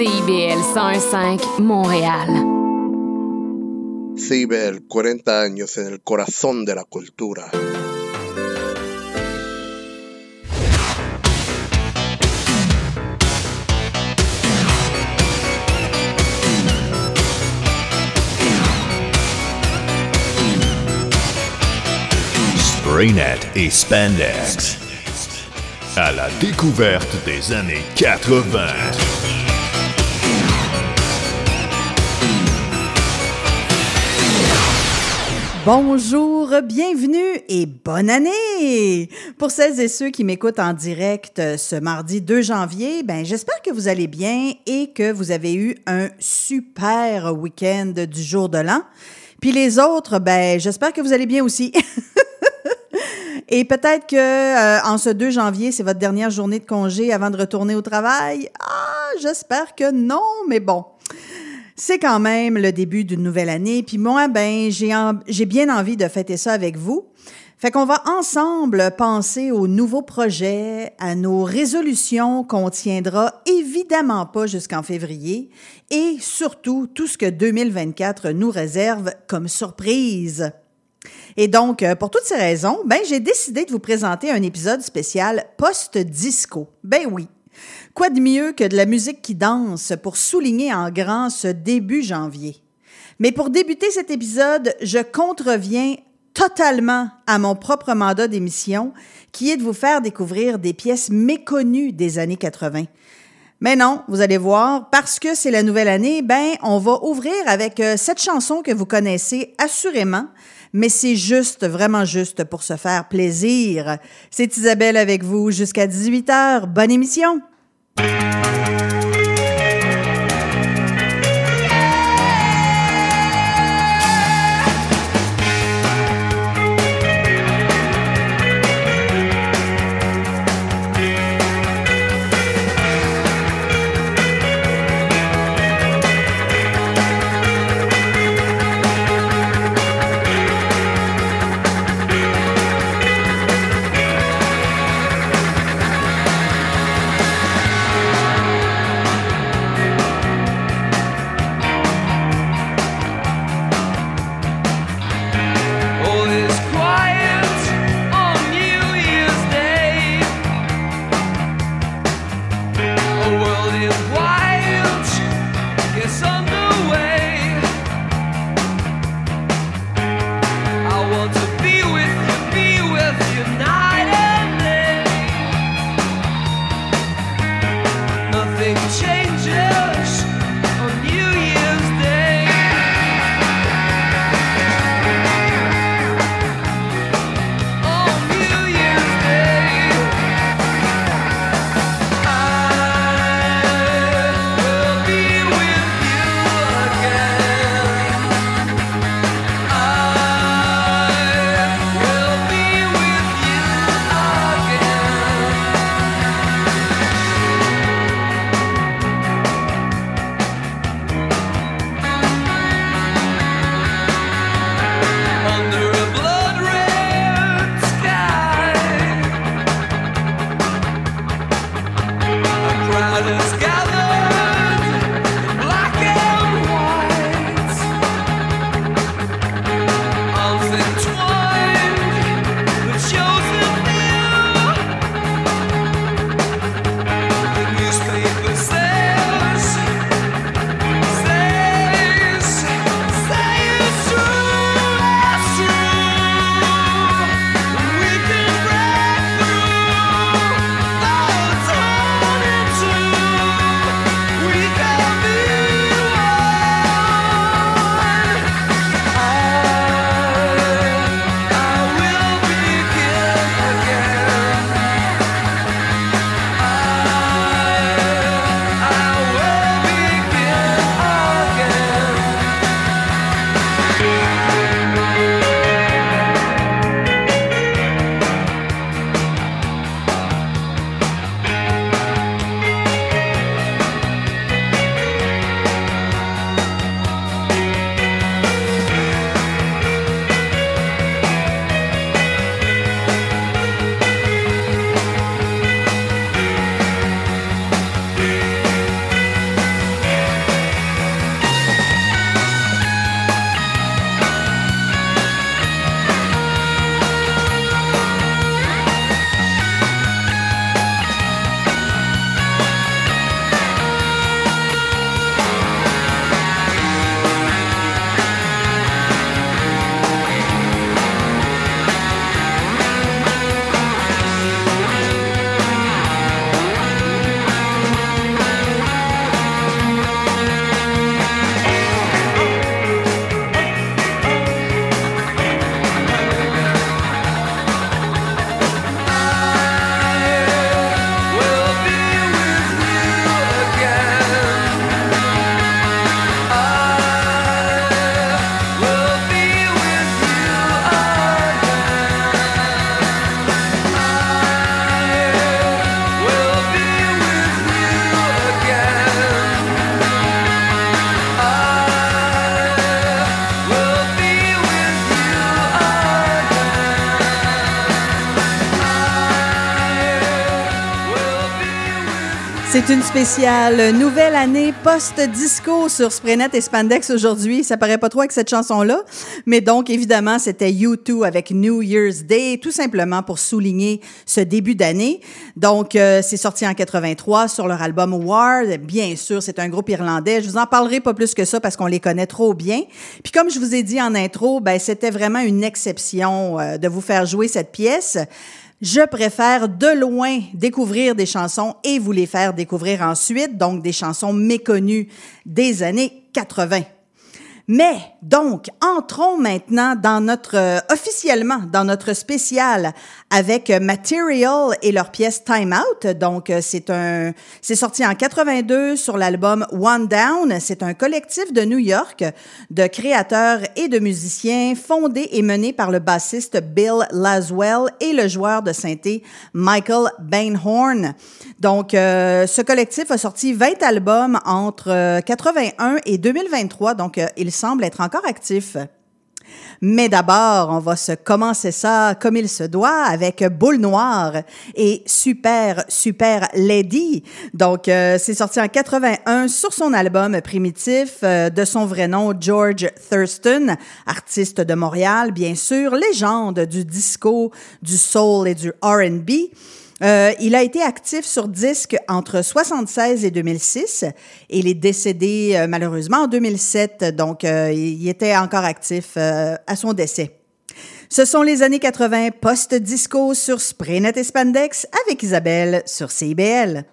CIBL 105 Montréal. CIBL, 40 años en el corazón de la cultura. Spraynet et Spandex. À la découverte des années 80. Bonjour, bienvenue et bonne année! Pour celles et ceux qui m'écoutent en direct euh, ce mardi 2 janvier, ben j'espère que vous allez bien et que vous avez eu un super week-end du jour de l'an. Puis les autres, ben j'espère que vous allez bien aussi. Et peut-être que euh, en ce 2 janvier, c'est votre dernière journée de congé avant de retourner au travail. Ah, j'espère que non, mais bon. C'est quand même le début d'une nouvelle année, puis moi, ben, j'ai bien envie de fêter ça avec vous. Fait qu'on va ensemble penser aux nouveaux projets, à nos résolutions qu'on tiendra évidemment pas jusqu'en février et surtout tout ce que 2024 nous réserve comme surprise. Et donc, euh, pour toutes ces raisons, ben, j'ai décidé de vous présenter un épisode spécial post-disco. Ben oui, Quoi de mieux que de la musique qui danse pour souligner en grand ce début janvier? Mais pour débuter cet épisode, je contreviens totalement à mon propre mandat d'émission, qui est de vous faire découvrir des pièces méconnues des années 80. Mais non, vous allez voir, parce que c'est la nouvelle année, ben, on va ouvrir avec euh, cette chanson que vous connaissez assurément, mais c'est juste, vraiment juste pour se faire plaisir. C'est Isabelle avec vous jusqu'à 18h. Bonne émission! Música Une spéciale nouvelle année post-disco sur Spraynet et Spandex aujourd'hui. Ça paraît pas trop avec cette chanson-là. Mais donc, évidemment, c'était U2 avec New Year's Day, tout simplement pour souligner ce début d'année. Donc, euh, c'est sorti en 83 sur leur album War. Bien sûr, c'est un groupe irlandais. Je vous en parlerai pas plus que ça parce qu'on les connaît trop bien. Puis comme je vous ai dit en intro, ben, c'était vraiment une exception euh, de vous faire jouer cette pièce. Je préfère de loin découvrir des chansons et vous les faire découvrir ensuite, donc des chansons méconnues des années 80. Mais donc, entrons maintenant dans notre euh, officiellement dans notre spécial avec Material et leur pièce Time Out. Donc, euh, c'est un c'est sorti en 82 sur l'album One Down. C'est un collectif de New York de créateurs et de musiciens fondé et mené par le bassiste Bill Laswell et le joueur de synthé Michael Bainhorn. Donc, euh, ce collectif a sorti 20 albums entre 81 et 2023. Donc, il semble être encore actif. Mais d'abord, on va se commencer ça comme il se doit avec Boule Noire et Super, Super Lady. Donc, euh, c'est sorti en 81 sur son album Primitif euh, de son vrai nom, George Thurston, artiste de Montréal, bien sûr, légende du disco, du soul et du R&B. Euh, il a été actif sur disque entre 76 et 2006 et il est décédé euh, malheureusement en 2007, donc euh, il était encore actif à son décès. Ce sont les années 80 post-disco sur Spraynet et Spandex avec Isabelle sur CIBL.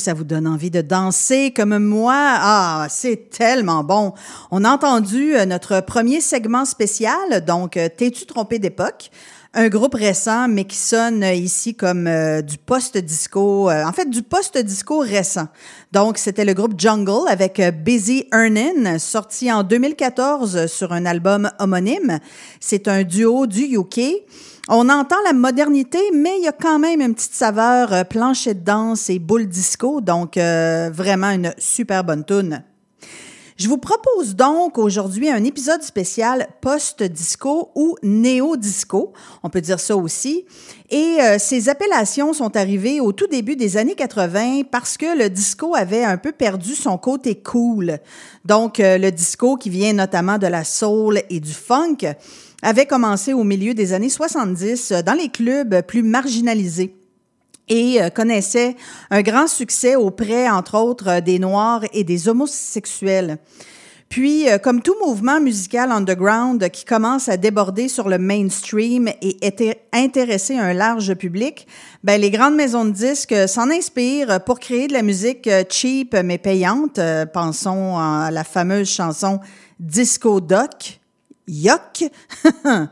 Ça vous donne envie de danser comme moi? Ah, c'est tellement bon. On a entendu euh, notre premier segment spécial, donc euh, T'es-tu trompé d'époque? Un groupe récent, mais qui sonne ici comme euh, du post-disco, en fait du post-disco récent. Donc, c'était le groupe Jungle avec Busy Earnin, sorti en 2014 sur un album homonyme. C'est un duo du UK. On entend la modernité, mais il y a quand même une petite saveur euh, plancher de danse et boule disco, donc euh, vraiment une super bonne tune. Je vous propose donc aujourd'hui un épisode spécial post-disco ou néo-disco, on peut dire ça aussi. Et euh, ces appellations sont arrivées au tout début des années 80 parce que le disco avait un peu perdu son côté cool. Donc le disco qui vient notamment de la soul et du funk avait commencé au milieu des années 70 euh, dans les clubs plus marginalisés et euh, connaissait un grand succès auprès, entre autres, euh, des Noirs et des homosexuels. Puis, comme tout mouvement musical underground qui commence à déborder sur le mainstream et intéresser un large public, ben, les grandes maisons de disques s'en inspirent pour créer de la musique cheap mais payante. Pensons à la fameuse chanson Disco Doc Yuck!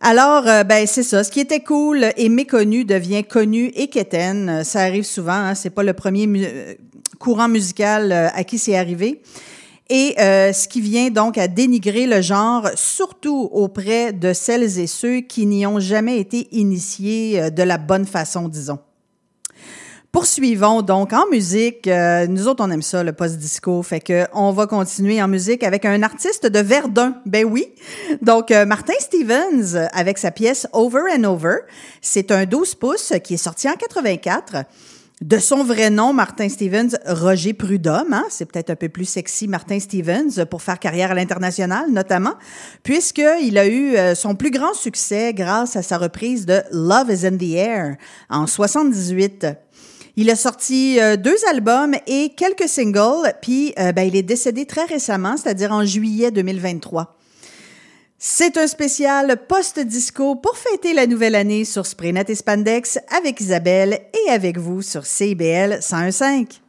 Alors, euh, ben c'est ça. Ce qui était cool et méconnu devient connu et quétaine. Ça arrive souvent. Hein. C'est pas le premier euh, courant musical euh, à qui c'est arrivé. Et ce qui vient donc à dénigrer le genre, surtout auprès de celles et ceux qui n'y ont jamais été initiés de la bonne façon, disons. Poursuivons donc en musique. Euh, nous autres, on aime ça, le post-disco. Fait que on va continuer en musique avec un artiste de Verdun. Ben oui. Donc, euh, Martin Stevens avec sa pièce Over and Over. C'est un 12 pouces qui est sorti en 84. De son vrai nom, Martin Stevens, Roger Prudhomme, hein? c'est peut-être un peu plus sexy, Martin Stevens, pour faire carrière à l'international, notamment, puisqu'il a eu euh, son plus grand succès grâce à sa reprise de Love is in the Air en 78. Il a sorti euh, deux albums et quelques singles, puis euh, ben, il est décédé très récemment, c'est-à-dire en juillet 2023. C'est un spécial post-disco pour fêter la nouvelle année sur Spraynet et Spandex avec Isabelle et avec vous sur CBL 101.5.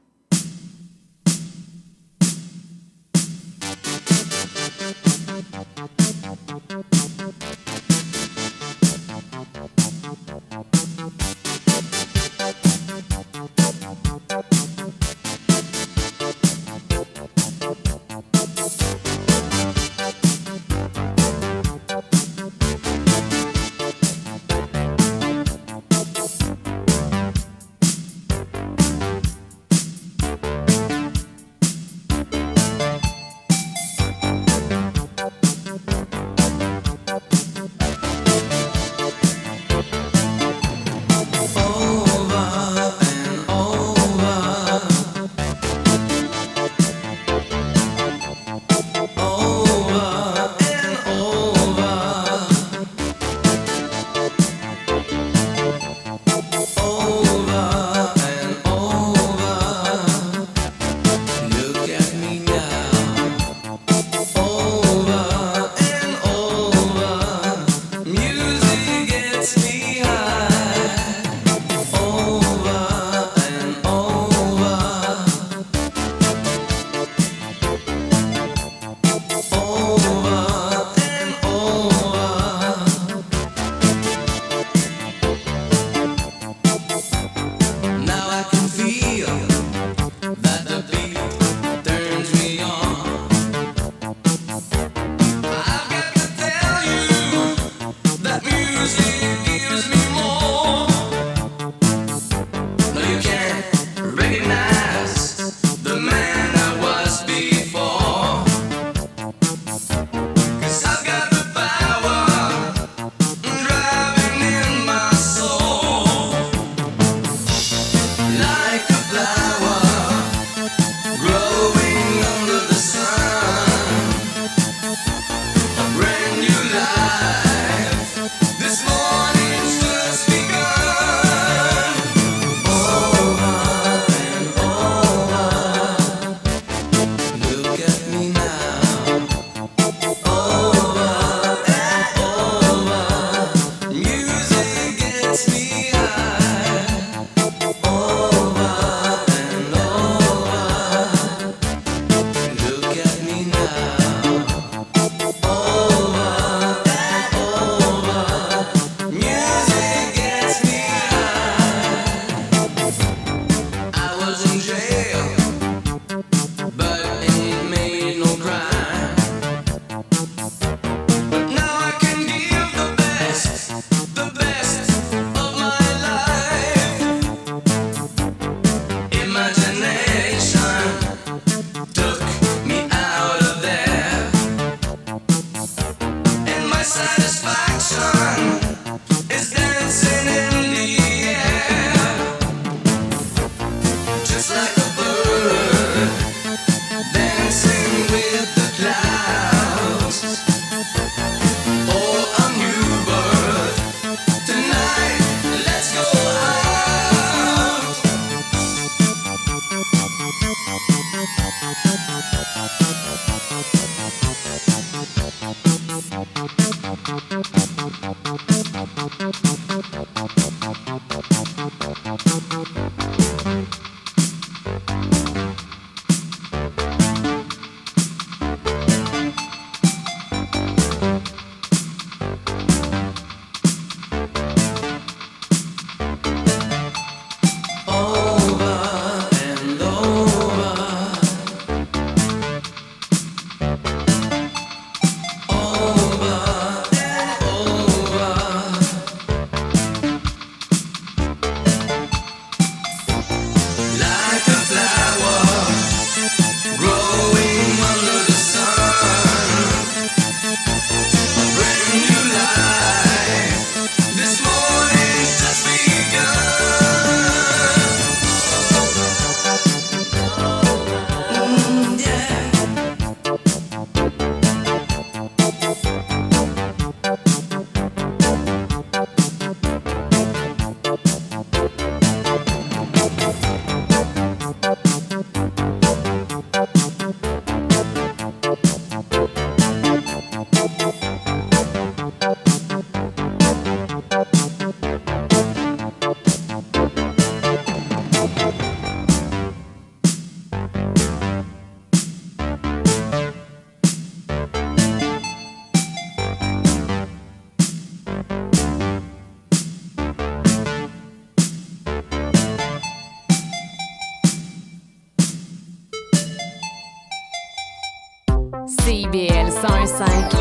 sign.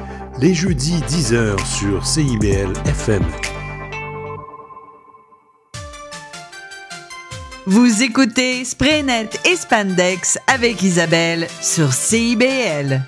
Les jeudis 10h sur CIBL FM. Vous écoutez Spraynet et Spandex avec Isabelle sur CIBL.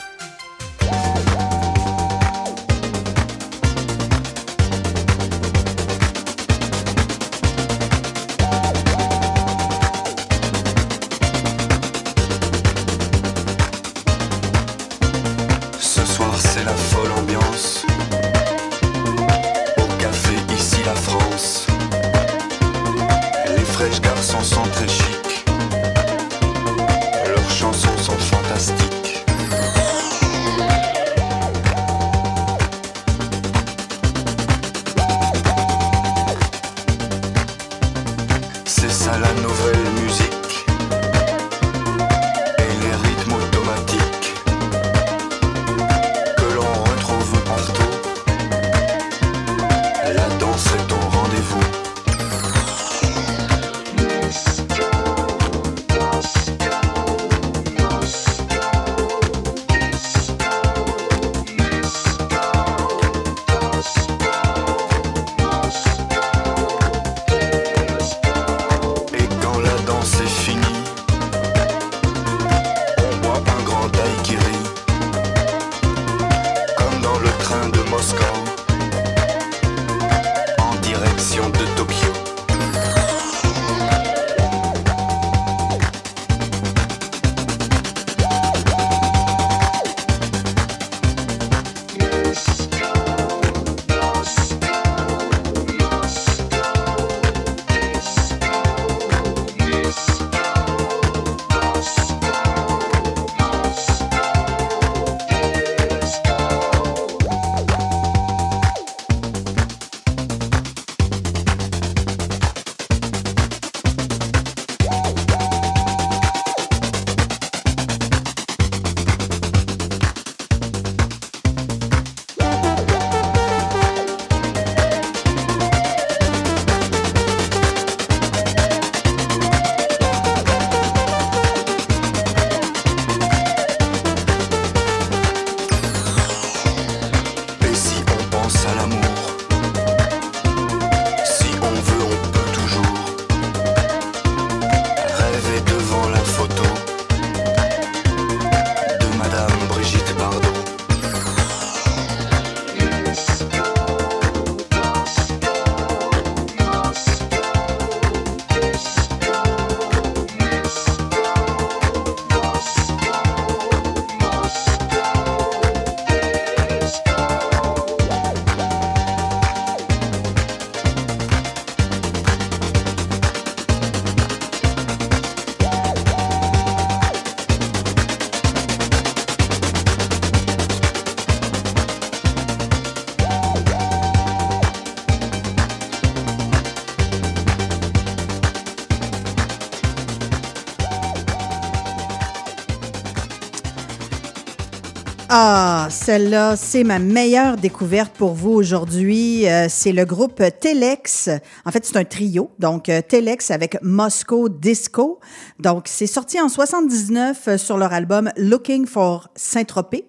Ah, celle-là, c'est ma meilleure découverte pour vous aujourd'hui. Euh, c'est le groupe Telex. En fait, c'est un trio. Donc, euh, Telex avec Moscow Disco. Donc, c'est sorti en 79 euh, sur leur album Looking for Saint-Tropez.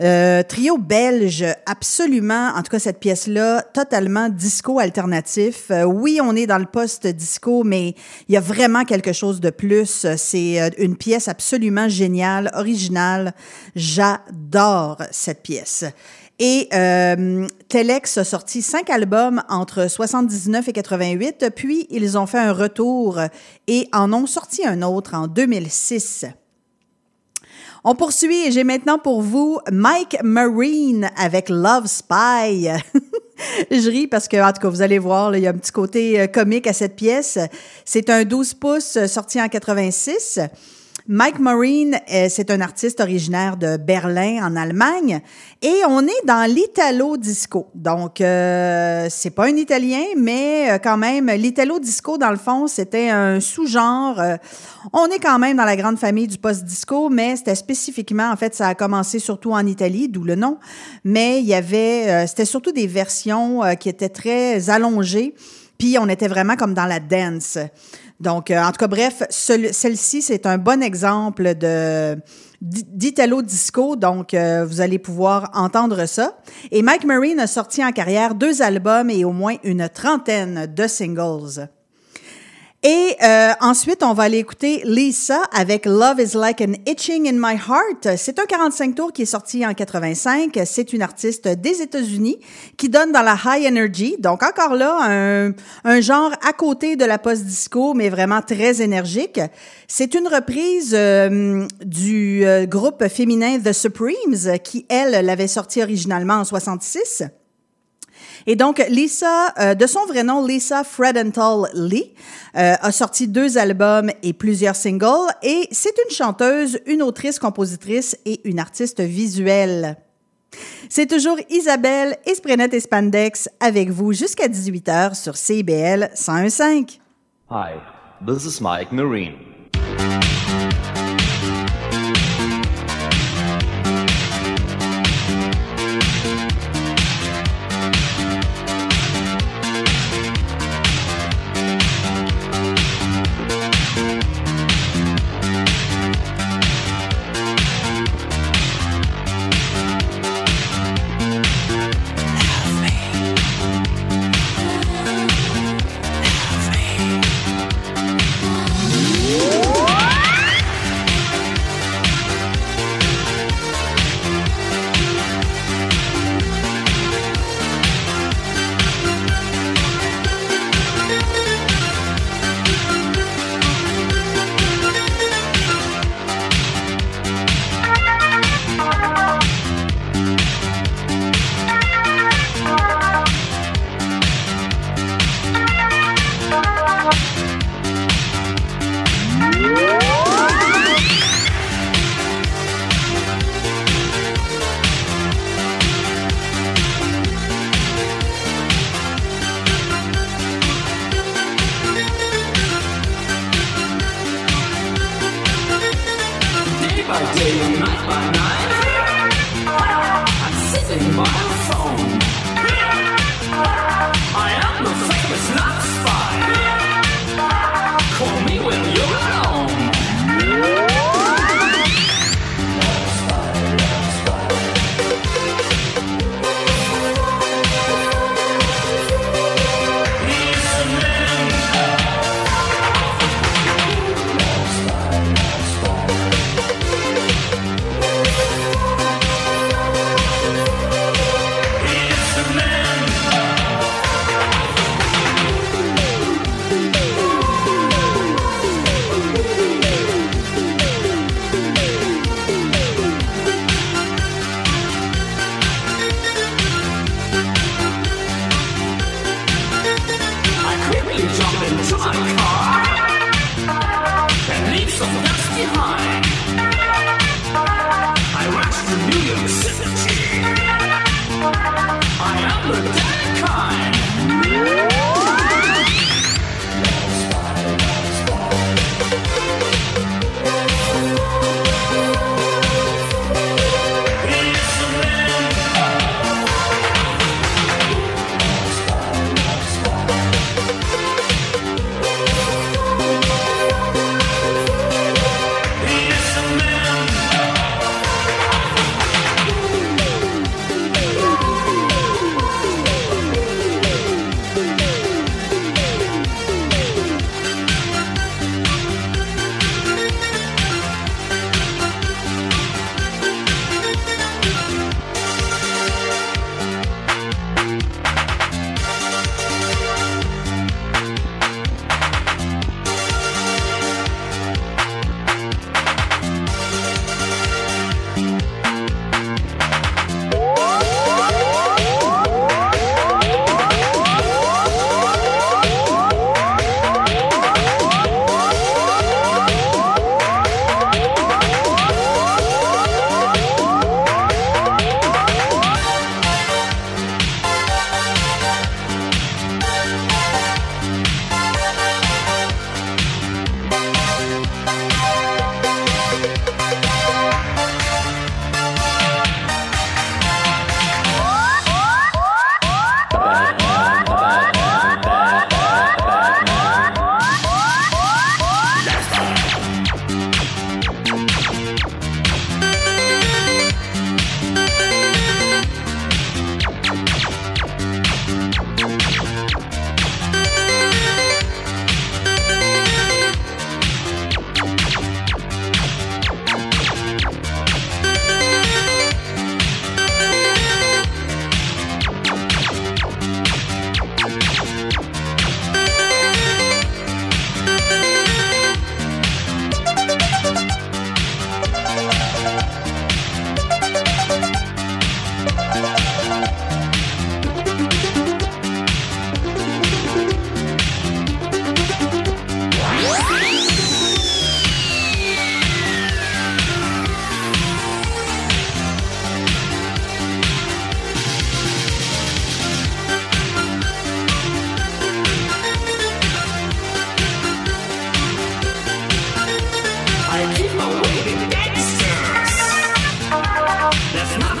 Euh, trio belge, absolument, en tout cas cette pièce-là, totalement disco alternatif. Euh, oui, on est dans le post-disco, mais il y a vraiment quelque chose de plus. C'est euh, une pièce absolument géniale, originale. J'adore cette pièce. Et euh, Telex a sorti cinq albums entre 79 et 88, puis ils ont fait un retour et en ont sorti un autre en 2006. On poursuit et j'ai maintenant pour vous Mike Marine avec Love Spy. Je ris parce que, en tout cas, vous allez voir, il y a un petit côté euh, comique à cette pièce. C'est un 12 pouces euh, sorti en 86. Mike Marine, euh, c'est un artiste originaire de Berlin, en Allemagne, et on est dans l'italo disco. Donc, euh, c'est pas un Italien, mais euh, quand même, l'italo disco, dans le fond, c'était un sous-genre. Euh, on est quand même dans la grande famille du post-disco, mais c'était spécifiquement, en fait, ça a commencé surtout en Italie, d'où le nom. Mais il y avait, c'était surtout des versions qui étaient très allongées, puis on était vraiment comme dans la dance. Donc, euh, en tout cas, bref, celle-ci, c'est un bon exemple de d'Italo Disco, donc euh, vous allez pouvoir entendre ça. Et Mike Marine a sorti en carrière deux albums et au moins une trentaine de singles. Et euh, ensuite, on va aller écouter Lisa avec Love is Like an Itching in My Heart. C'est un 45 tours qui est sorti en 85. C'est une artiste des États-Unis qui donne dans la high energy. Donc encore là, un, genre à côté de la post-disco, mais vraiment très énergique. C'est une reprise euh, du euh, groupe féminin The Supremes qui, elle, l'avait sorti originalement en 66. Et donc, Lisa, euh, de son vrai nom, Lisa Fredenthal Lee, euh, a sorti deux albums et plusieurs singles. Et c'est une chanteuse, une autrice, compositrice et une artiste visuelle. C'est toujours Isabelle Esprenette et Spandex avec vous jusqu'à 18h sur CBL 101.5. Hi, this is Mike Marine. by day, night by night. I'm sitting by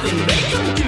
nothing they.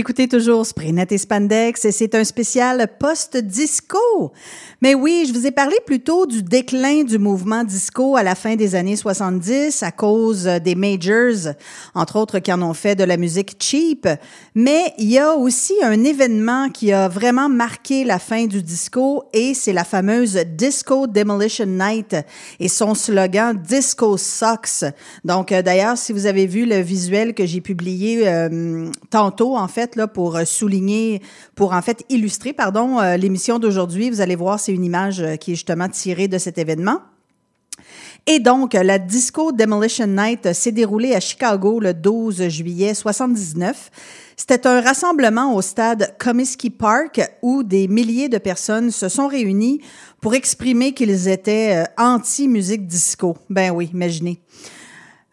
Écoutez toujours Spraynet et Spandex c'est un spécial post-disco. Mais oui, je vous ai parlé plutôt du déclin du mouvement disco à la fin des années 70 à cause des majors, entre autres qui en ont fait de la musique cheap. Mais il y a aussi un événement qui a vraiment marqué la fin du disco et c'est la fameuse Disco Demolition Night et son slogan Disco Sucks. Donc euh, d'ailleurs, si vous avez vu le visuel que j'ai publié euh, tantôt en fait pour souligner, pour en fait illustrer pardon euh, l'émission d'aujourd'hui, vous allez voir c'est une image euh, qui est justement tirée de cet événement. Et donc, la Disco Demolition Night s'est déroulée à Chicago le 12 juillet 79. C'était un rassemblement au stade Comiskey Park où des milliers de personnes se sont réunies pour exprimer qu'ils étaient euh, anti-musique disco. Ben oui, imaginez.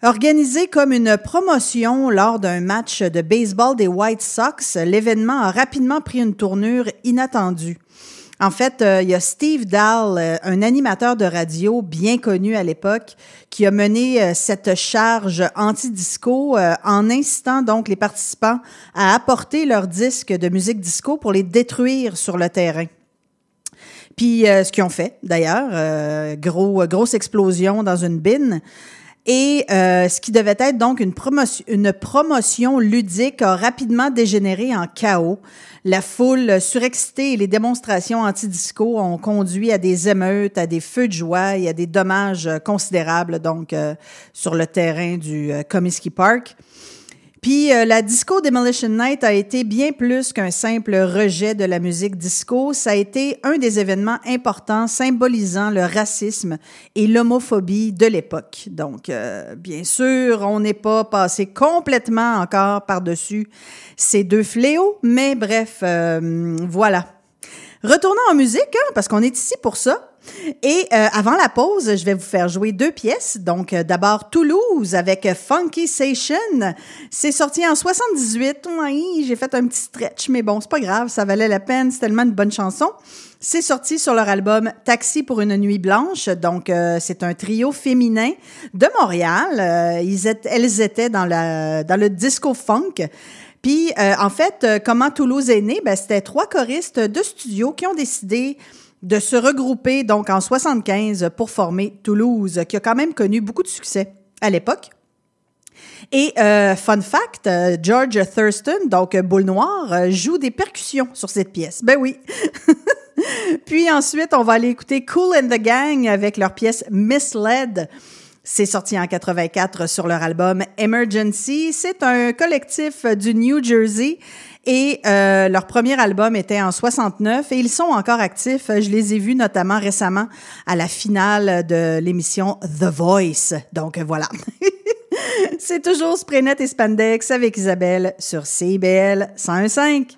Organisé comme une promotion lors d'un match de baseball des White Sox, l'événement a rapidement pris une tournure inattendue. En fait, euh, il y a Steve Dahl, euh, un animateur de radio bien connu à l'époque, qui a mené euh, cette charge anti-disco en incitant donc les participants à apporter leurs disques de musique disco pour les détruire sur le terrain. Puis ce qu'ils ont fait d'ailleurs, gros grosse explosion dans une bine. Et ce qui devait être donc une, promotion, une promotion ludique a rapidement dégénéré en chaos. La foule surexcitée et les démonstrations anti-disco ont conduit à des émeutes, à des feux de joie et à des dommages considérables donc euh, sur le terrain du euh, Comiskey Park. Puis euh, la Disco Demolition Night a été bien plus qu'un simple rejet de la musique disco. Ça a été un des événements importants symbolisant le racisme et l'homophobie de l'époque. Donc, euh, bien sûr, on n'est pas passé complètement encore par-dessus ces deux fléaux, mais bref, euh, voilà. Retournons en musique, hein, parce qu'on est ici pour ça. Et euh, avant la pause, je vais vous faire jouer deux pièces. Donc, euh, d'abord Toulouse avec Funky Station. C'est sorti en 78. Oui, j'ai fait un petit stretch, mais bon, c'est pas grave, ça valait la peine. C'est tellement une bonne chanson. C'est sorti sur leur album Taxi pour une nuit blanche. Donc, euh, c'est un trio féminin de Montréal. ils étaient, elles étaient dans, la, dans le disco funk. Puis, en fait, comment Toulouse est né? Ben, c'était trois choristes de studio qui ont décidé de se regrouper donc en 75 pour former Toulouse, qui a quand même connu beaucoup de succès à l'époque. Et euh, fun fact, euh, George Thurston, donc Boule Noire, euh, joue des percussions sur cette pièce. Ben oui. Puis ensuite, on va aller écouter Cool and the Gang avec leur pièce Misled. C'est sorti en 84 sur leur album Emergency. C'est un collectif du New Jersey et euh, leur premier album était en 69 et ils sont encore actifs. Je les ai vus notamment récemment à la finale de l'émission The Voice. Donc voilà. C'est toujours Spraynet et Spandex avec Isabelle sur CBL 101.5.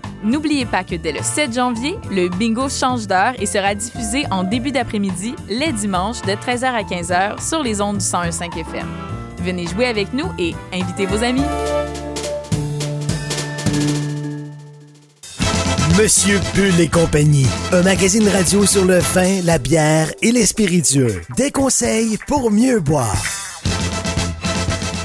N'oubliez pas que dès le 7 janvier, le bingo change d'heure et sera diffusé en début d'après-midi, les dimanches, de 13h à 15h sur les ondes du 101.5 FM. Venez jouer avec nous et invitez vos amis. Monsieur Bull et compagnie, un magazine radio sur le vin, la bière et les spiritueux. Des conseils pour mieux boire.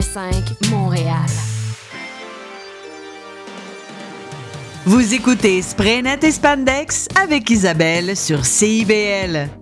101.5 Montréal. Vous écoutez Spraynet et Spandex avec Isabelle sur CIBL.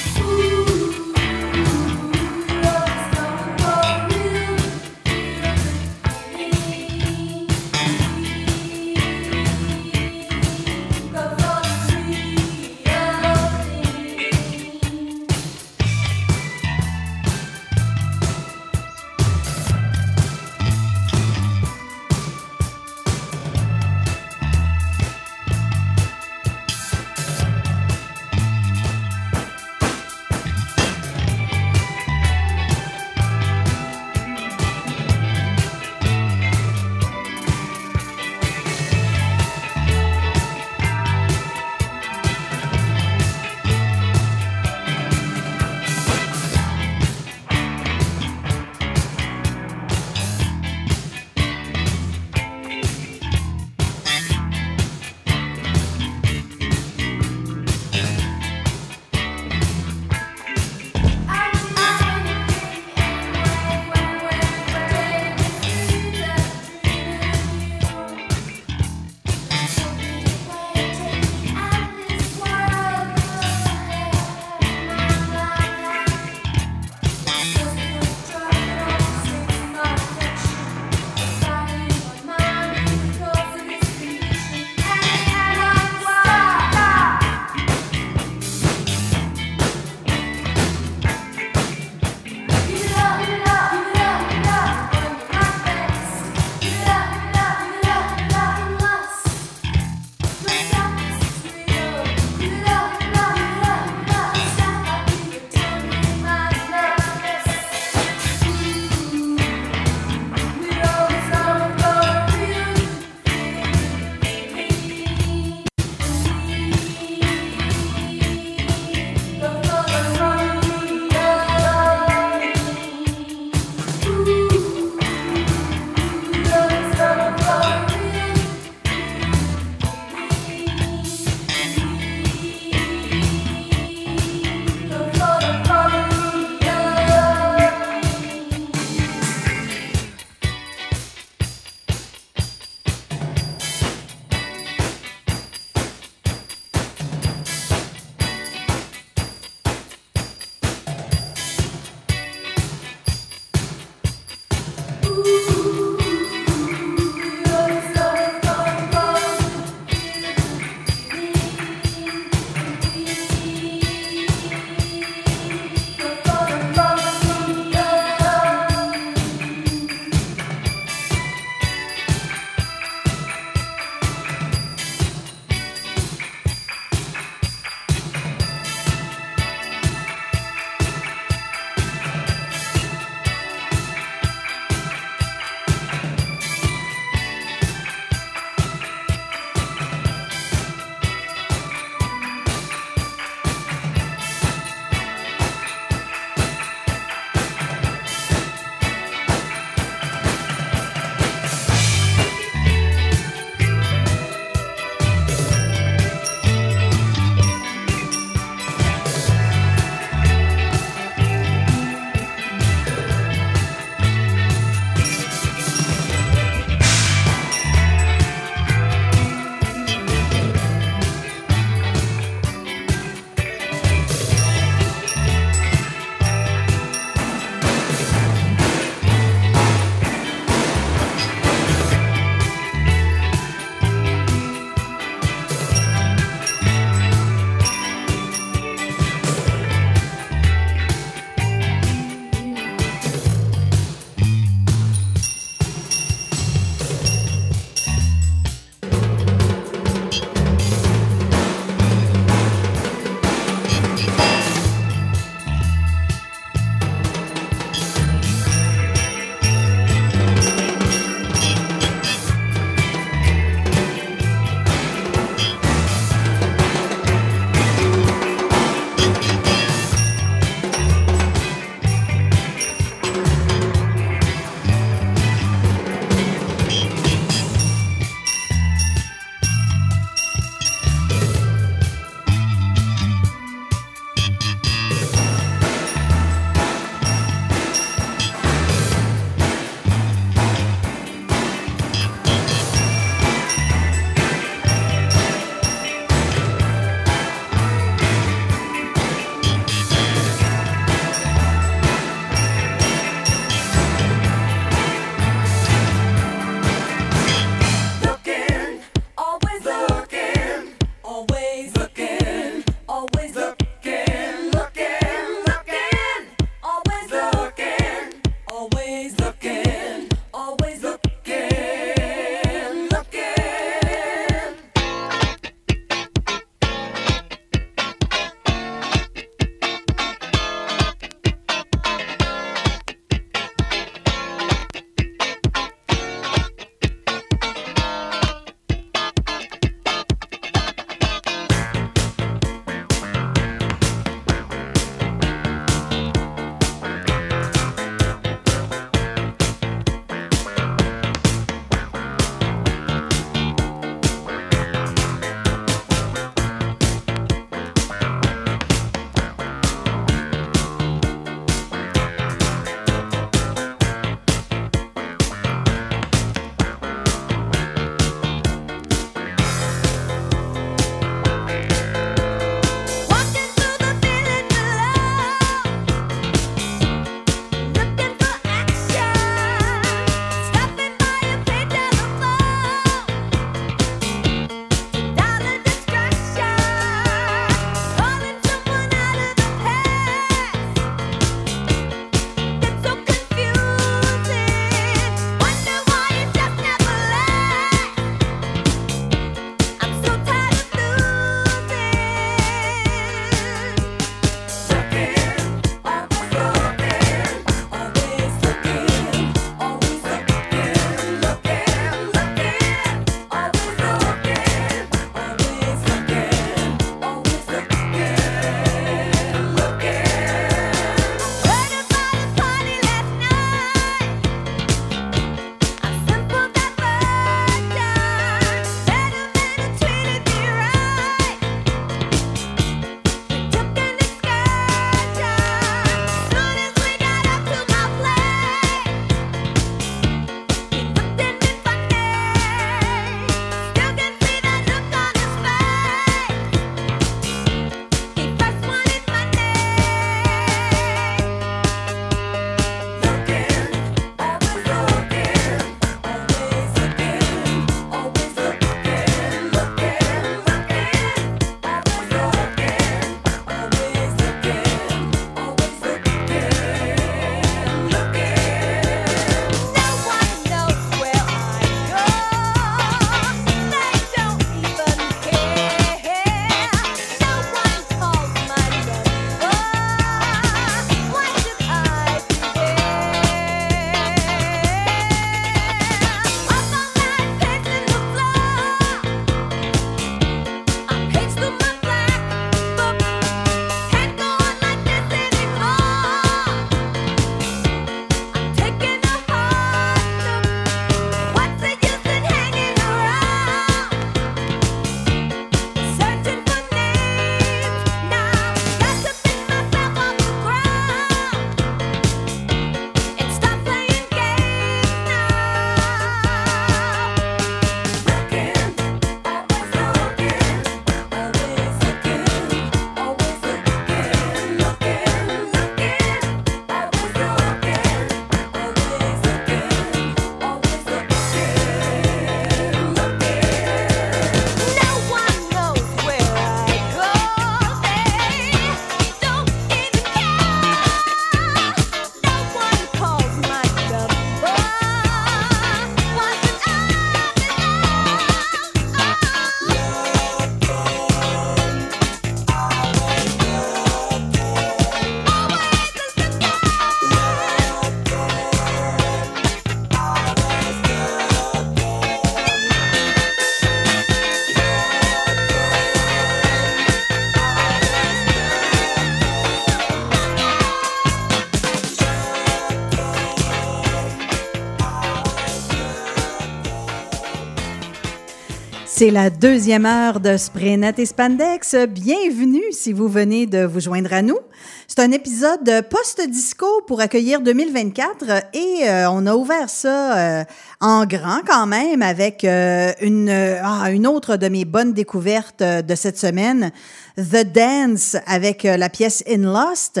C'est la deuxième heure de Spraynet et Spandex. Bienvenue si vous venez de vous joindre à nous. C'est un épisode post-disco pour accueillir 2024 et euh, on a ouvert ça euh, en grand quand même avec euh, une, ah, une autre de mes bonnes découvertes de cette semaine, The Dance avec la pièce In Lost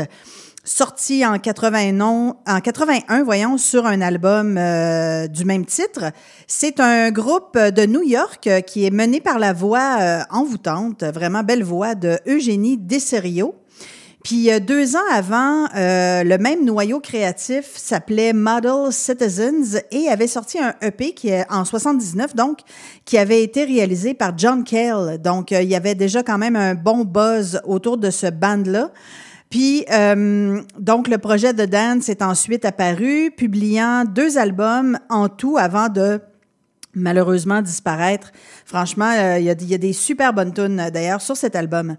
sorti en 81, en 81 voyons, sur un album euh, du même titre. C'est un groupe de New York euh, qui est mené par la voix euh, envoûtante, vraiment belle voix de Eugénie Desserio. Puis deux ans avant, le même noyau créatif s'appelait Model Citizens et avait sorti un EP qui est en 79 donc qui avait été réalisé par John Cale. Donc il y avait déjà quand même un bon buzz autour de ce band là. Puis, euh, donc, le projet de Dance est ensuite apparu, publiant deux albums en tout avant de malheureusement disparaître. Franchement, euh, il y, a, des super bonnes tunes euh, d'ailleurs sur cet album.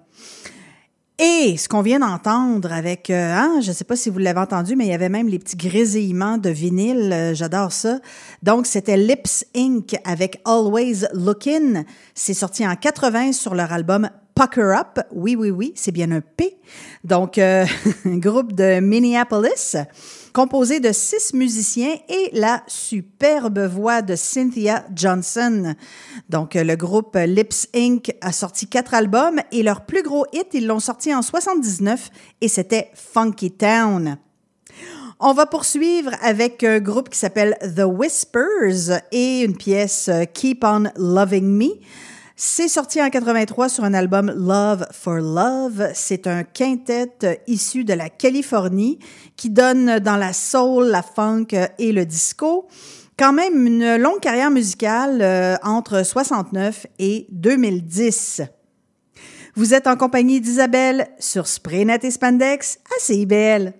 Et ce qu'on vient d'entendre avec, euh, hein, je ne sais pas si vous l'avez entendu, mais il y avait même les petits grésillements de vinyle. J'adore ça. Donc, c'était Lips Inc. avec Always Lookin'. C'est sorti en 80 sur leur album Pucker Up. Oui, oui, oui, c'est bien un P. Donc, euh, un groupe de Minneapolis composé de six musiciens et la superbe voix de Cynthia Johnson. Donc, euh, le groupe Lips Inc. a sorti quatre albums et leur plus gros hit, ils l'ont sorti en 79 et c'était Funky Town. On va poursuivre avec un groupe qui s'appelle The Whispers et une pièce euh, Keep on Loving Me. C'est sorti en 83 sur un album Love for Love. C'est un quintet euh, issu de la Californie qui donne dans la soul, la funk euh, et le disco. Quand même une longue carrière musicale euh, entre 69 et 2010. Vous êtes en compagnie d'Isabelle sur Spraynet et Spandex à CIBL.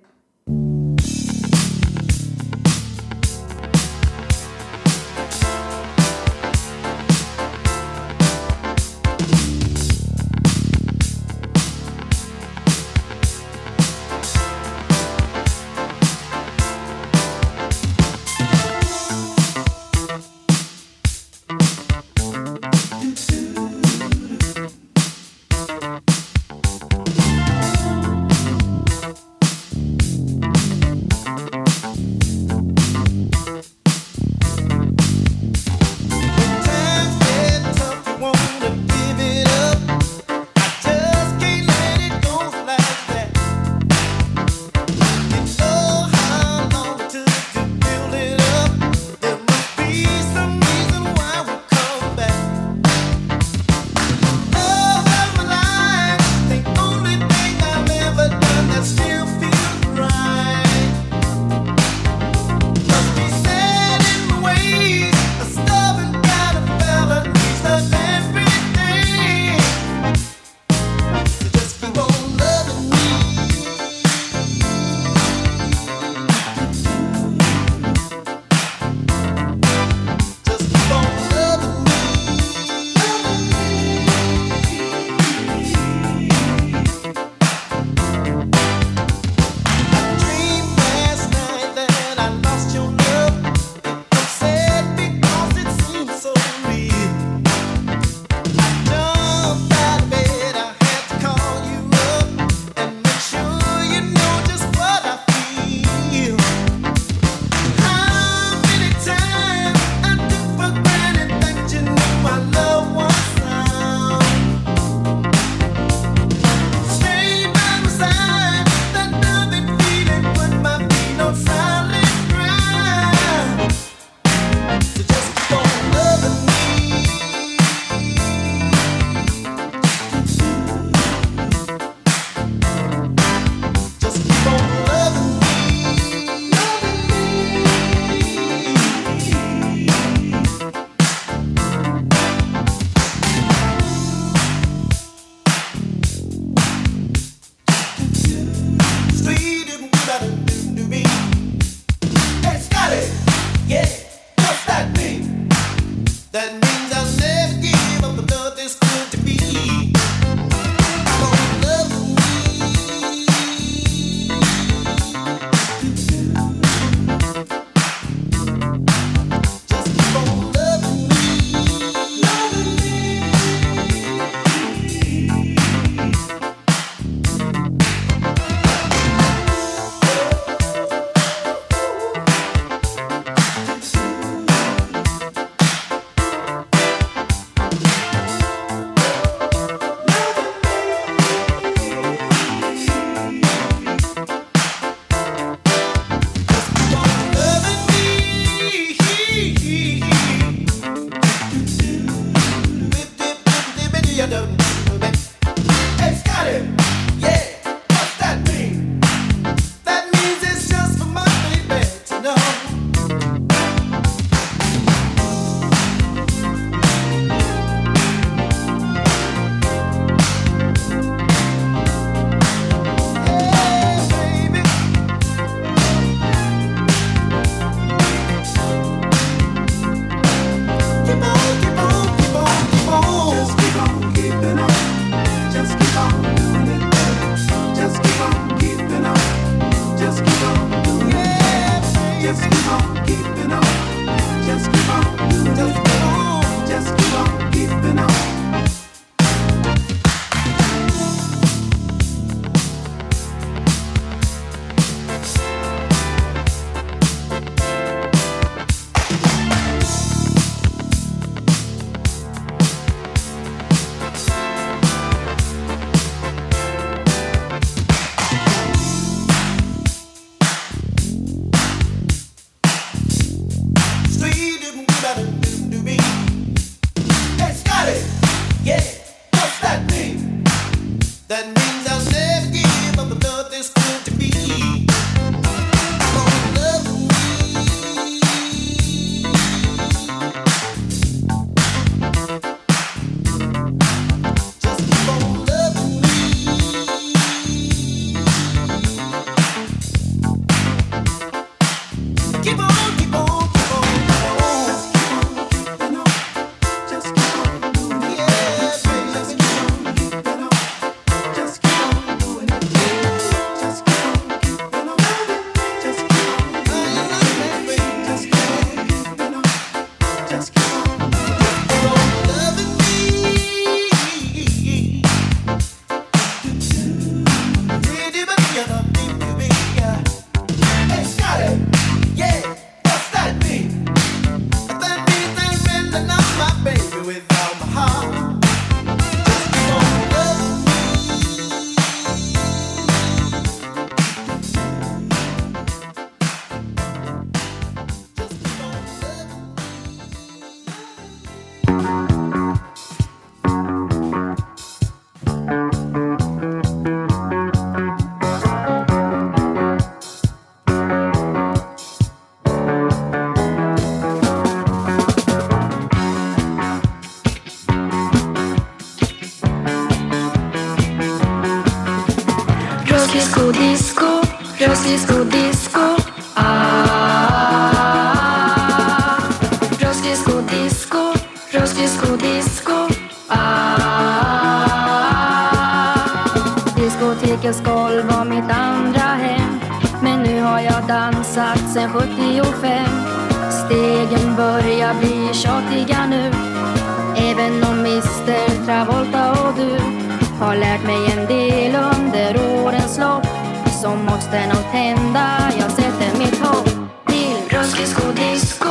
Måste nog hända. Jag sätter mitt hopp till Röstdisco disco,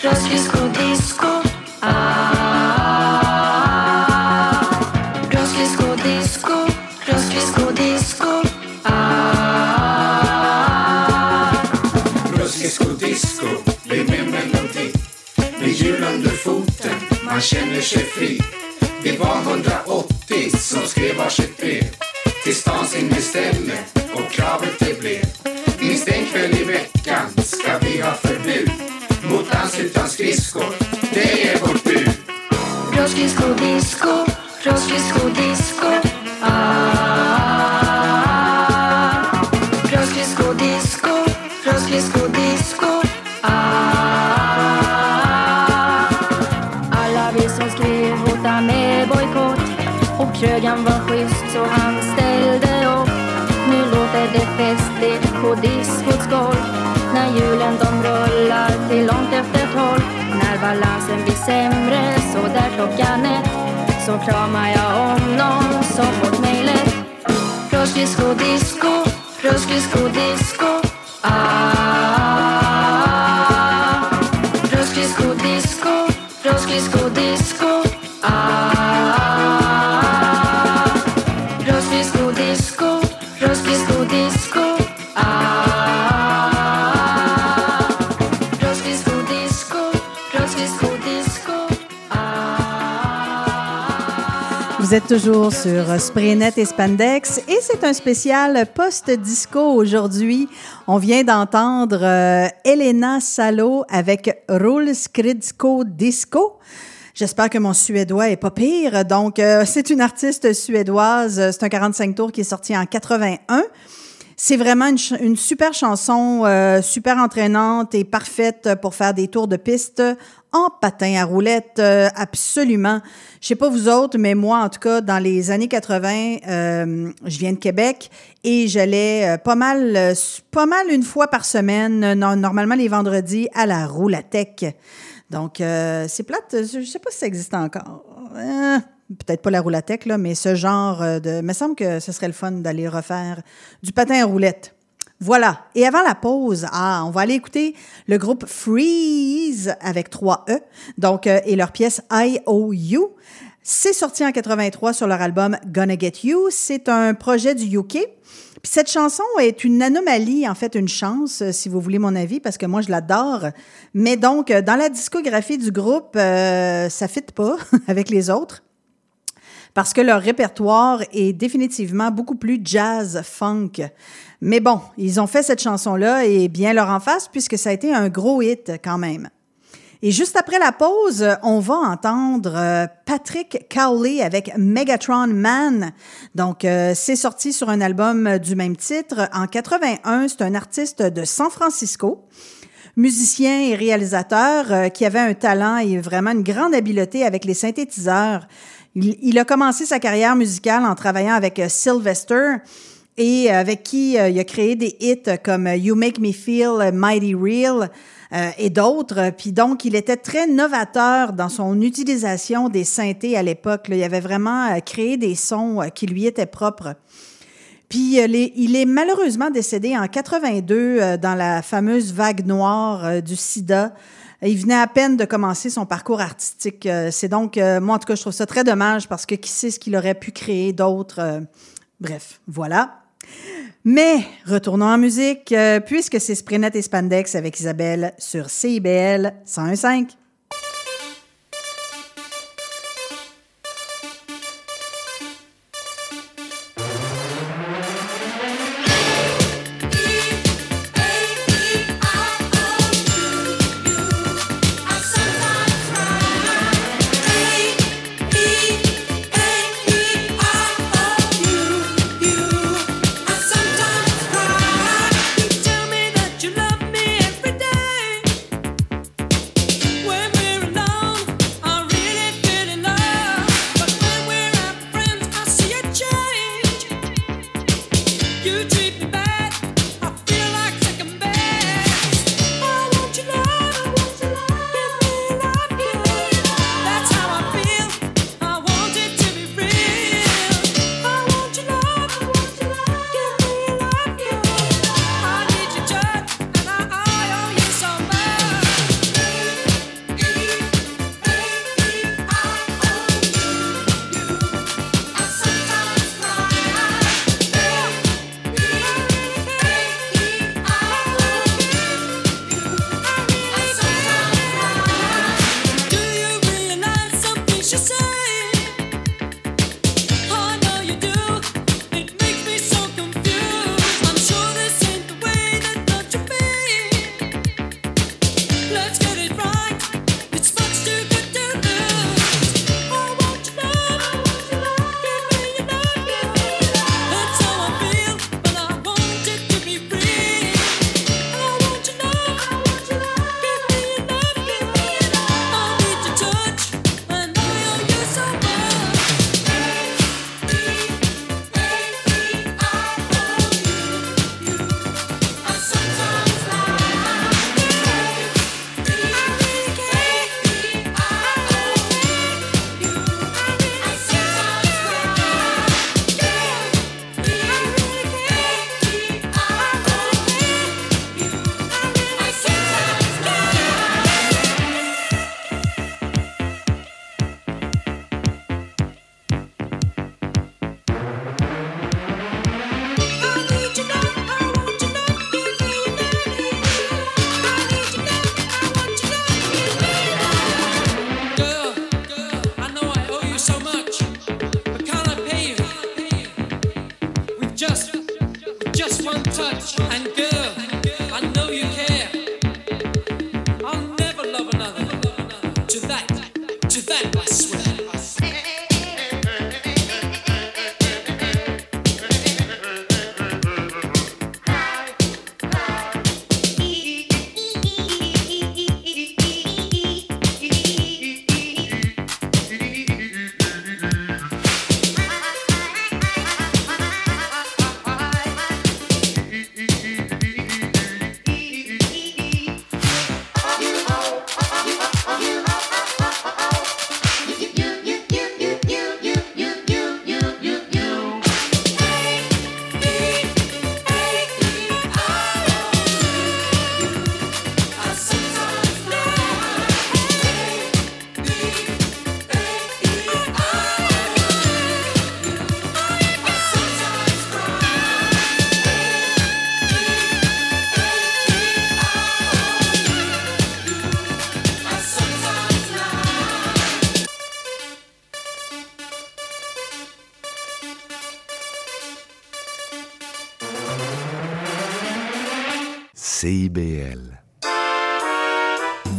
Röstdisco disco. Ah. Röstdisco disco, Röstdisco disco. Ah. Ruskisko disco blir min melodi Med hjul under foten, man känner sig fri Vi var 180 Röstdisco disco, Röstdisco disco. Ah. Röstdisco disco, Röstdisco disco. Ah. Alla vi som skrev hotade med bojkott och krögaren var schysst så han ställde upp. Nu låter det festligt på diskots golv när hjulen de rullar till långt efter tolv. När balansen blir sämre så kramar jag om någon som fått mejlet. Röstdisco disco, röstdisco disco. Vous êtes toujours sur Spraynet et Spandex et c'est un spécial post-disco aujourd'hui. On vient d'entendre euh, Elena Salo avec Roll Skridsko Disco. J'espère que mon suédois est pas pire. Donc, euh, c'est une artiste suédoise. C'est un 45 tours qui est sorti en 81. C'est vraiment une super chanson, euh, super entraînante et parfaite pour faire des tours de piste en patin à roulettes, euh, absolument. Je sais pas vous autres, mais moi, en tout cas, dans les années 80, euh, je viens de Québec et j'allais euh, pas mal, euh, pas mal une fois par semaine, no- normalement les vendredis, à la Roulatech. Donc, euh, c'est plate. Je sais pas si ça existe encore. Peut-être pas la roulatech, là, mais ce genre de. Me semble que ce serait le fun d'aller refaire du patin à roulette. Voilà. Et avant la pause, ah, on va aller écouter le groupe Freeze avec 3 E, donc, euh, et leur pièce IOU. C'est sorti en 83 sur leur album Gonna Get You. C'est un projet du UK. Puis cette chanson est une anomalie, en fait, une chance, euh, si vous voulez mon avis, parce que moi, je l'adore. Mais donc, euh, dans la discographie du groupe, euh, ça fit pas avec les autres parce que leur répertoire est définitivement beaucoup plus jazz funk. Mais bon, ils ont fait cette chanson-là et bien leur en face puisque ça a été un gros hit quand même. Et juste après la pause, on va entendre euh, Patrick Cowley avec Megatron Man. Donc, euh, c'est sorti sur un album du même titre en 81. C'est un artiste de San Francisco musicien et réalisateur euh, qui avait un talent et vraiment une grande habileté avec les synthétiseurs. Il, a commencé sa carrière musicale en travaillant avec euh, Sylvester et avec qui euh, il a créé des hits comme euh, You Make Me Feel Mighty Real euh, et d'autres. Puis donc, il était très novateur dans son utilisation des synthés à l'époque. Il avait vraiment euh, créé des sons euh, qui lui étaient propres. Puis euh, il est malheureusement décédé en 82 euh, dans la fameuse vague noire euh, du sida. Il venait à peine de commencer son parcours artistique. Euh, C'est donc, euh, moi en tout cas, je trouve ça très dommage parce que qui sait ce qu'il aurait pu créer d'autres. euh, bref, voilà. Mais retournons en musique, puisque c'est Sprinet et Spandex avec Isabelle sur CIBL 101.5.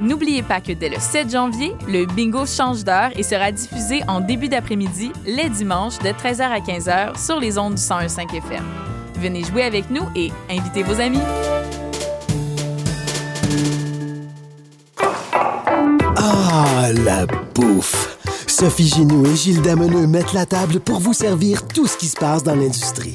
N'oubliez pas que dès le 7 janvier, le bingo change d'heure et sera diffusé en début d'après-midi, les dimanches, de 13h à 15h sur les ondes du 101.5 FM. Venez jouer avec nous et invitez vos amis. Ah, la bouffe! Sophie Ginou et Gilles Dameneux mettent la table pour vous servir tout ce qui se passe dans l'industrie.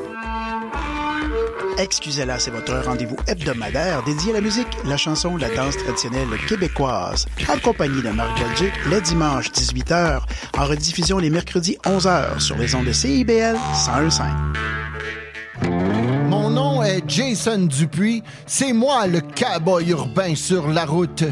Excusez-la, c'est votre rendez-vous hebdomadaire dédié à la musique, la chanson, la danse traditionnelle québécoise, accompagné de Marc Belgique les dimanches 18h, en rediffusion les mercredis 11h sur les ondes de CIBL 101.5. Mon nom est Jason Dupuis. C'est moi le cowboy urbain sur la route.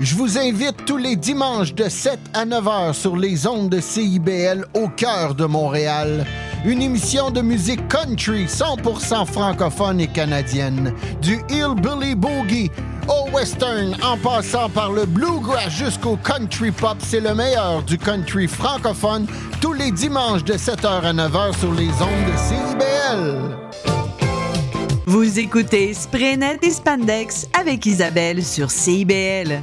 Je vous invite tous les dimanches de 7 à 9 heures sur les ondes de CIBL au cœur de Montréal. Une émission de musique country 100% francophone et canadienne. Du hillbilly boogie au western en passant par le bluegrass jusqu'au country pop, c'est le meilleur du country francophone tous les dimanches de 7h à 9h sur les ondes de CIBL. Vous écoutez Spraynet et Spandex avec Isabelle sur CIBL.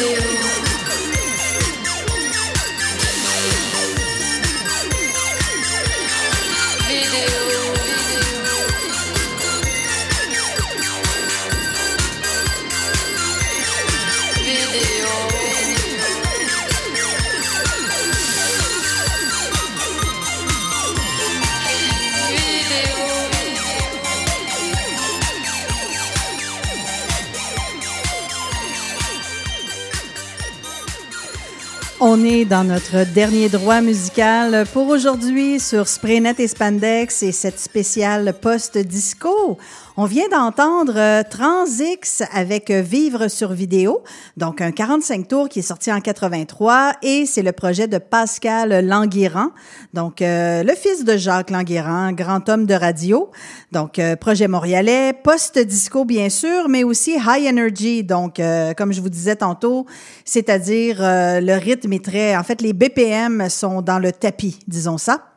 you. Dans notre dernier droit musical pour aujourd'hui sur Spraynet et Spandex et cette spéciale post-disco. On vient d'entendre euh, Transix avec euh, Vivre sur vidéo, donc un 45 tours qui est sorti en 83 et c'est le projet de Pascal Languirand, donc euh, le fils de Jacques Languirand, grand homme de radio. Donc euh, projet montréalais, post-disco bien sûr, mais aussi high energy, donc comme je vous disais tantôt, c'est-à-dire le rythme est très en fait les BPM sont dans le tapis, disons ça.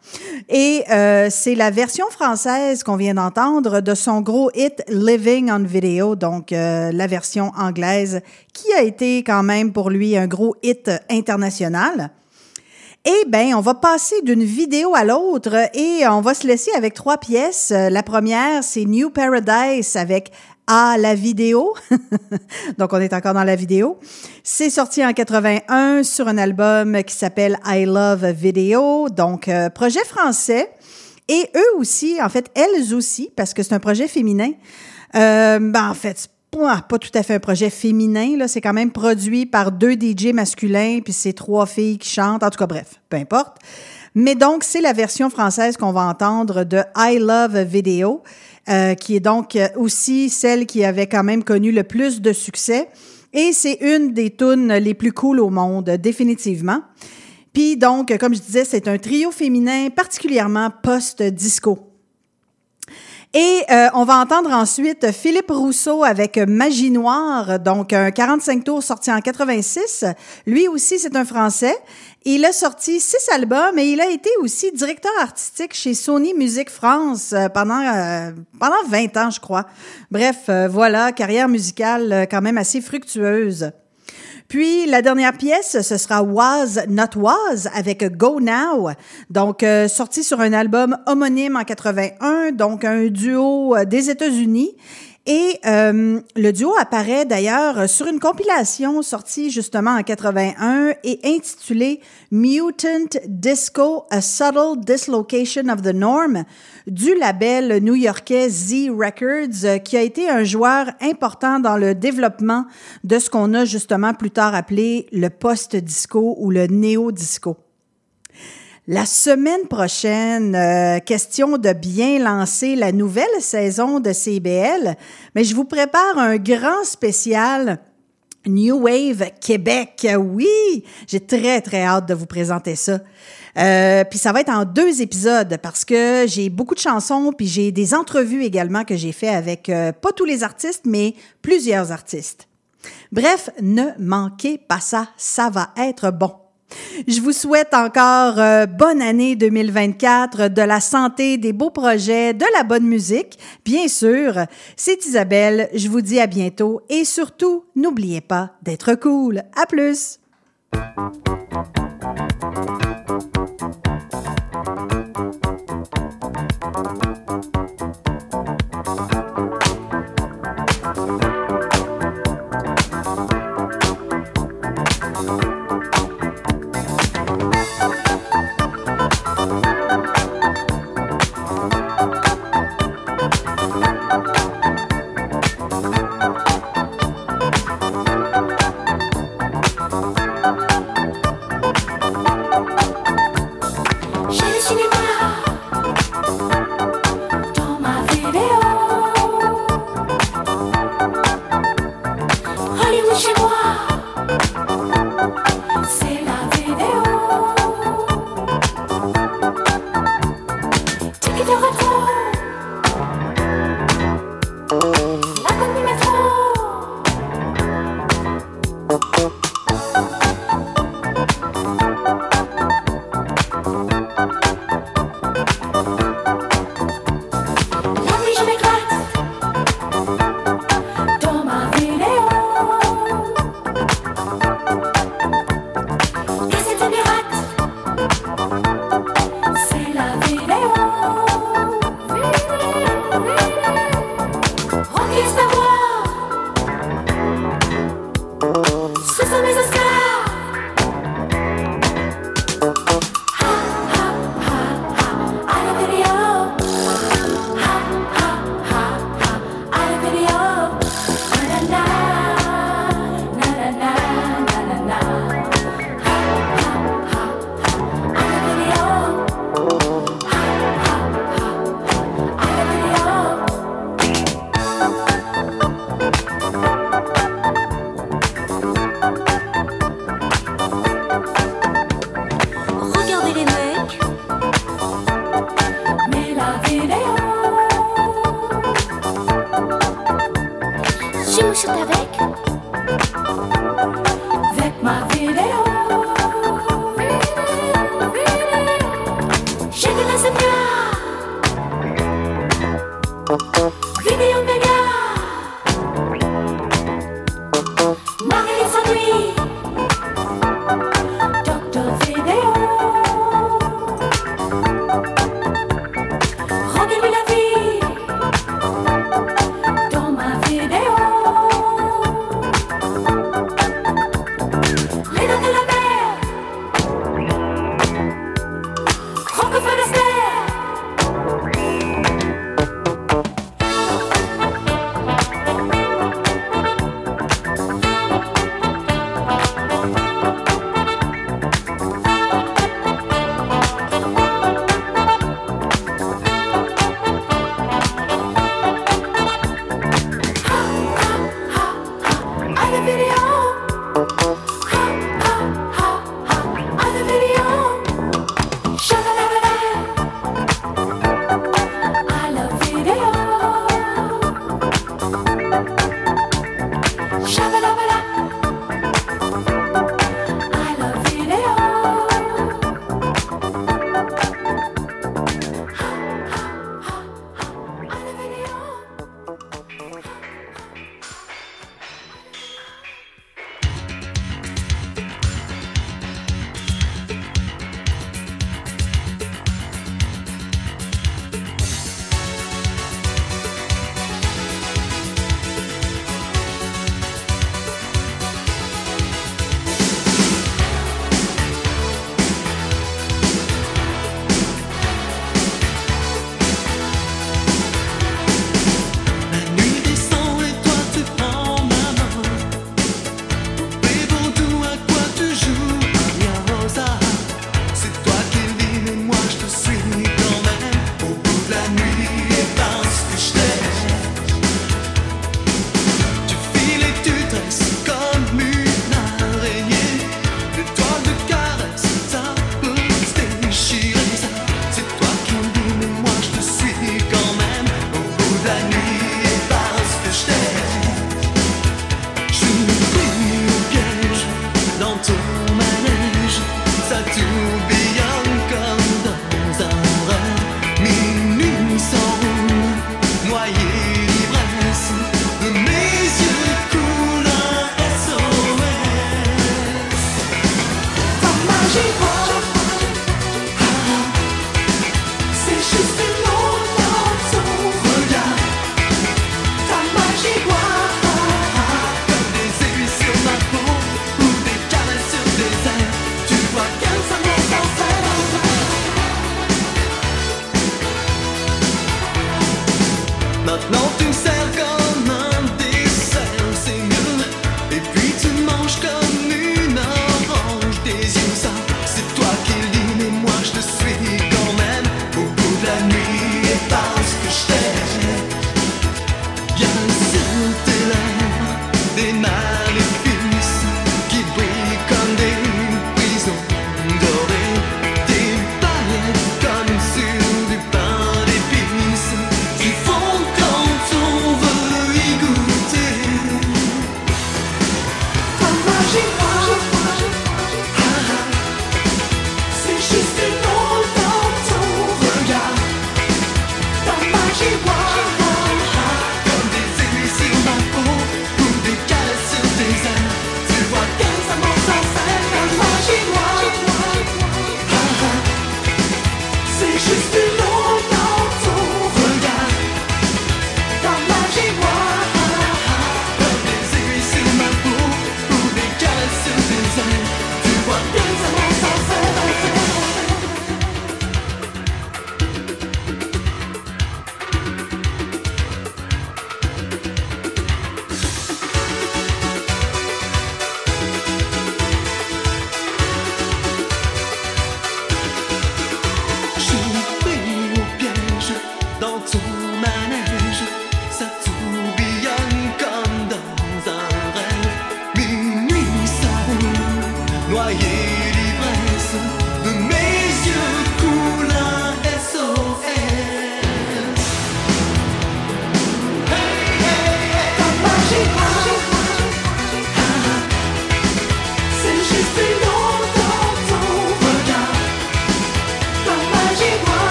Et euh, c'est la version française qu'on vient d'entendre de son gros hit Living on Video, donc euh, la version anglaise qui a été quand même pour lui un gros hit international. Eh bien, on va passer d'une vidéo à l'autre et on va se laisser avec trois pièces. La première, c'est New Paradise avec à la vidéo. Donc, on est encore dans la vidéo. C'est sorti en 81 sur un album qui s'appelle I Love Video. Donc, euh, projet français. Et eux aussi, en fait, elles aussi, parce que c'est un projet féminin. Euh, ben, en fait, pas, pas tout à fait un projet féminin. Là. C'est quand même produit par deux DJ masculins, puis c'est trois filles qui chantent. En tout cas, bref, peu importe. Mais donc, c'est la version française qu'on va entendre de I Love Video, euh, qui est donc euh, aussi celle qui avait quand même connu le plus de succès. Et c'est une des tunes les plus cool au monde, définitivement. Puis donc, comme je disais, c'est un trio féminin particulièrement post-disco. Et euh, on va entendre ensuite Philippe Rousseau avec Magie Noire, donc un 45 tours sorti en 86. Lui aussi, c'est un Français. Il a sorti six albums et il a été aussi directeur artistique chez Sony Musique France euh, pendant, euh, pendant 20 ans, je crois. Bref, euh, voilà, carrière musicale euh, quand même assez fructueuse. Puis la dernière pièce, ce sera Was Not Was avec Go Now, donc euh, sorti sur un album homonyme en 81, donc un duo euh, des États-Unis. Et euh, le duo apparaît d'ailleurs sur une compilation sortie justement en 81 et intitulée Mutant Disco, A Subtle Dislocation of the Norm du label new-yorkais Z Records, euh, qui a été un joueur important dans le développement de ce qu'on a justement plus tard appelé le post-disco ou le néo-disco. La semaine prochaine, euh, question de bien lancer la nouvelle saison de CBL, mais je vous prépare un grand spécial New Wave Québec. Oui, j'ai très très hâte de vous présenter ça. Euh, puis ça va être en deux épisodes parce que j'ai beaucoup de chansons puis j'ai des entrevues également que j'ai fait avec euh, pas tous les artistes mais plusieurs artistes. Bref, ne manquez pas ça, ça va être bon. Je vous souhaite encore euh, bonne année 2024, de la santé, des beaux projets, de la bonne musique. Bien sûr, c'est Isabelle. Je vous dis à bientôt et surtout, n'oubliez pas d'être cool. À plus!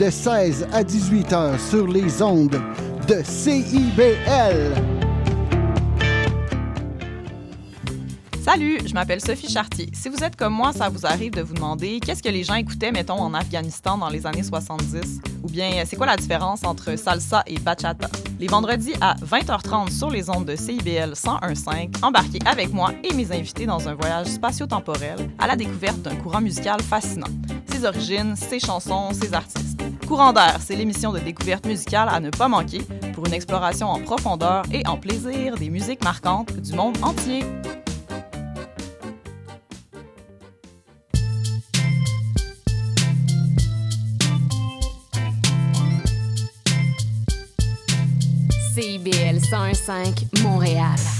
de 16 à 18 heures sur les ondes de CIBL. Salut, je m'appelle Sophie Chartier. Si vous êtes comme moi, ça vous arrive de vous demander qu'est-ce que les gens écoutaient, mettons, en Afghanistan dans les années 70? Ou bien, c'est quoi la différence entre salsa et bachata? Les vendredis à 20h30 sur les ondes de CIBL 101.5, embarquez avec moi et mes invités dans un voyage spatio-temporel à la découverte d'un courant musical fascinant. Ses origines, ses chansons, ses artistes. Courant d'air, c'est l'émission de découverte musicale à ne pas manquer pour une exploration en profondeur et en plaisir des musiques marquantes du monde entier. CIBL 101.5 Montréal.